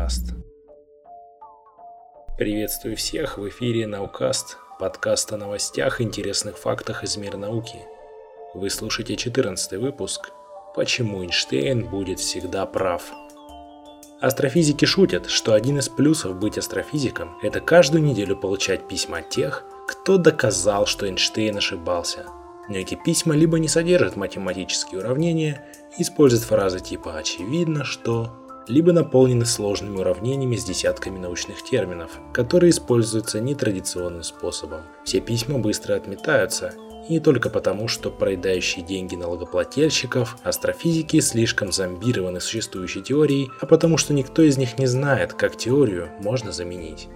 Наукаст. Приветствую всех в эфире Наукаст, подкаст о новостях интересных фактах из мира науки. Вы слушаете 14 выпуск «Почему Эйнштейн будет всегда прав?». Астрофизики шутят, что один из плюсов быть астрофизиком – это каждую неделю получать письма от тех, кто доказал, что Эйнштейн ошибался. Но эти письма либо не содержат математические уравнения, используют фразы типа «очевидно, что…», либо наполнены сложными уравнениями с десятками научных терминов, которые используются нетрадиционным способом. Все письма быстро отметаются, и не только потому, что проедающие деньги налогоплательщиков, астрофизики слишком зомбированы существующей теорией, а потому что никто из них не знает, как теорию можно заменить.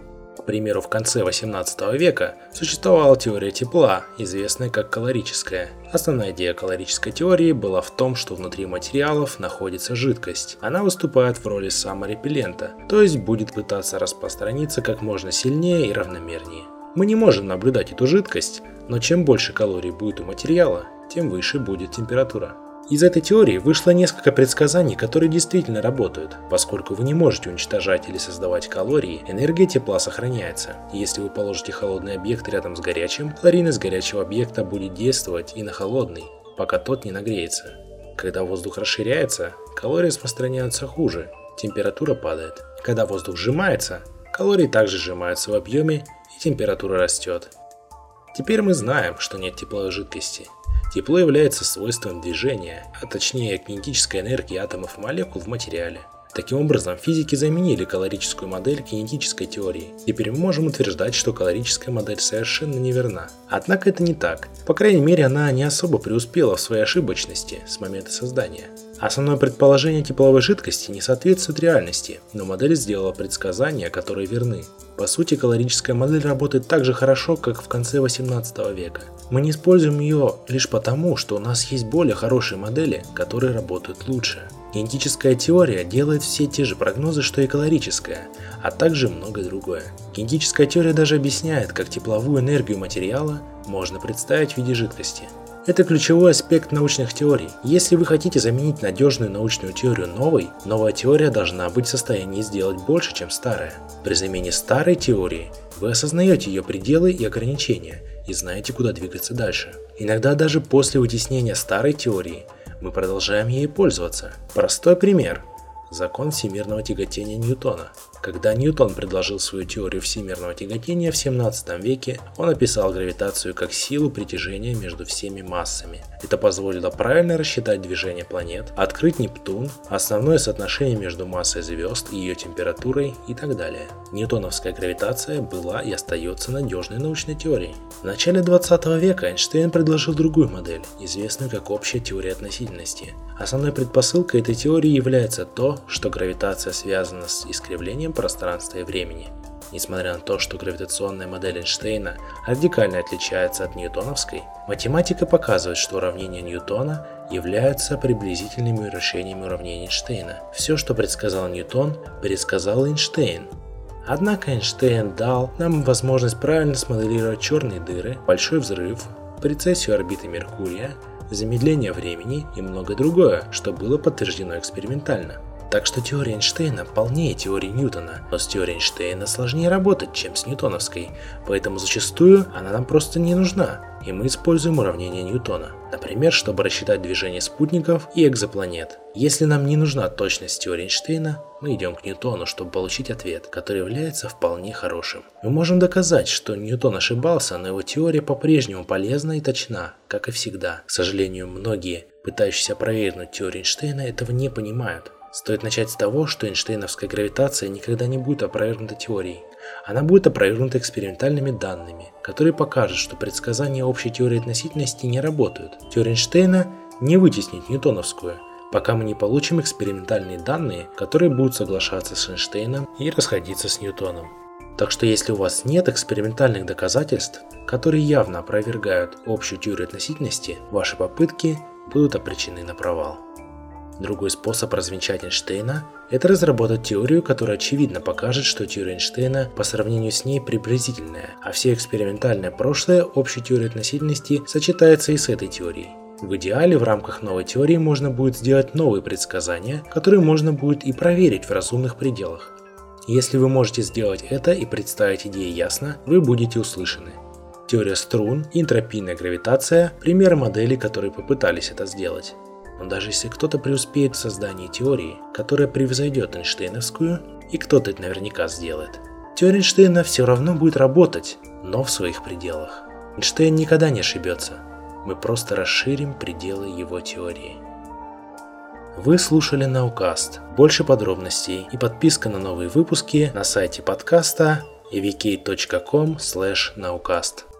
К примеру, в конце 18 века существовала теория тепла, известная как калорическая. Основная идея калорической теории была в том, что внутри материалов находится жидкость. Она выступает в роли саморепеллента, то есть будет пытаться распространиться как можно сильнее и равномернее. Мы не можем наблюдать эту жидкость, но чем больше калорий будет у материала, тем выше будет температура. Из этой теории вышло несколько предсказаний, которые действительно работают. Поскольку вы не можете уничтожать или создавать калории, энергия тепла сохраняется. если вы положите холодный объект рядом с горячим, калорийность горячего объекта будет действовать и на холодный, пока тот не нагреется. Когда воздух расширяется, калории распространяются хуже, температура падает. Когда воздух сжимается, калории также сжимаются в объеме и температура растет. Теперь мы знаем, что нет тепловой жидкости. Тепло является свойством движения, а точнее кинетической энергии атомов и молекул в материале. Таким образом, физики заменили калорическую модель кинетической теории. Теперь мы можем утверждать, что калорическая модель совершенно неверна. Однако это не так. По крайней мере, она не особо преуспела в своей ошибочности с момента создания. Основное предположение тепловой жидкости не соответствует реальности, но модель сделала предсказания, которые верны. По сути, калорическая модель работает так же хорошо, как в конце 18 века. Мы не используем ее лишь потому, что у нас есть более хорошие модели, которые работают лучше. Кинетическая теория делает все те же прогнозы, что и калорическая, а также многое другое. Кинетическая теория даже объясняет, как тепловую энергию материала можно представить в виде жидкости. Это ключевой аспект научных теорий. Если вы хотите заменить надежную научную теорию новой, новая теория должна быть в состоянии сделать больше, чем старая. При замене старой теории вы осознаете ее пределы и ограничения и знаете, куда двигаться дальше. Иногда даже после вытеснения старой теории мы продолжаем ей пользоваться. Простой пример. Закон всемирного тяготения Ньютона. Когда Ньютон предложил свою теорию всемирного тяготения в 17 веке, он описал гравитацию как силу притяжения между всеми массами. Это позволило правильно рассчитать движение планет, открыть Нептун, основное соотношение между массой звезд и ее температурой и так далее. Ньютоновская гравитация была и остается надежной научной теорией. В начале 20 века Эйнштейн предложил другую модель, известную как общая теория относительности. Основной предпосылкой этой теории является то, что гравитация связана с искривлением пространства и времени. Несмотря на то, что гравитационная модель Эйнштейна радикально отличается от ньютоновской, математика показывает, что уравнения Ньютона являются приблизительными решениями уравнений Эйнштейна. Все, что предсказал Ньютон, предсказал Эйнштейн. Однако Эйнштейн дал нам возможность правильно смоделировать черные дыры, большой взрыв, прецессию орбиты Меркурия, замедление времени и многое другое, что было подтверждено экспериментально. Так что теория Эйнштейна полнее теории Ньютона, но с теорией Эйнштейна сложнее работать, чем с ньютоновской, поэтому зачастую она нам просто не нужна, и мы используем уравнение Ньютона. Например, чтобы рассчитать движение спутников и экзопланет. Если нам не нужна точность теории Эйнштейна, мы идем к Ньютону, чтобы получить ответ, который является вполне хорошим. Мы можем доказать, что Ньютон ошибался, но его теория по-прежнему полезна и точна, как и всегда. К сожалению, многие, пытающиеся опровергнуть теорию Эйнштейна, этого не понимают. Стоит начать с того, что Эйнштейновская гравитация никогда не будет опровергнута теорией. Она будет опровергнута экспериментальными данными, которые покажут, что предсказания общей теории относительности не работают. Теория Эйнштейна не вытеснит ньютоновскую, пока мы не получим экспериментальные данные, которые будут соглашаться с Эйнштейном и расходиться с Ньютоном. Так что если у вас нет экспериментальных доказательств, которые явно опровергают общую теорию относительности, ваши попытки будут обречены на провал. Другой способ развенчать Эйнштейна – это разработать теорию, которая очевидно покажет, что теория Эйнштейна по сравнению с ней приблизительная, а все экспериментальное прошлое общей теории относительности сочетается и с этой теорией. В идеале в рамках новой теории можно будет сделать новые предсказания, которые можно будет и проверить в разумных пределах. Если вы можете сделать это и представить идеи ясно, вы будете услышаны. Теория струн и энтропийная гравитация – примеры моделей, которые попытались это сделать. Но даже если кто-то преуспеет в создании теории, которая превзойдет Эйнштейновскую, и кто-то это наверняка сделает, теория Эйнштейна все равно будет работать, но в своих пределах. Эйнштейн никогда не ошибется. Мы просто расширим пределы его теории. Вы слушали Наукаст. Больше подробностей и подписка на новые выпуски на сайте подкаста evk.com/наукаст.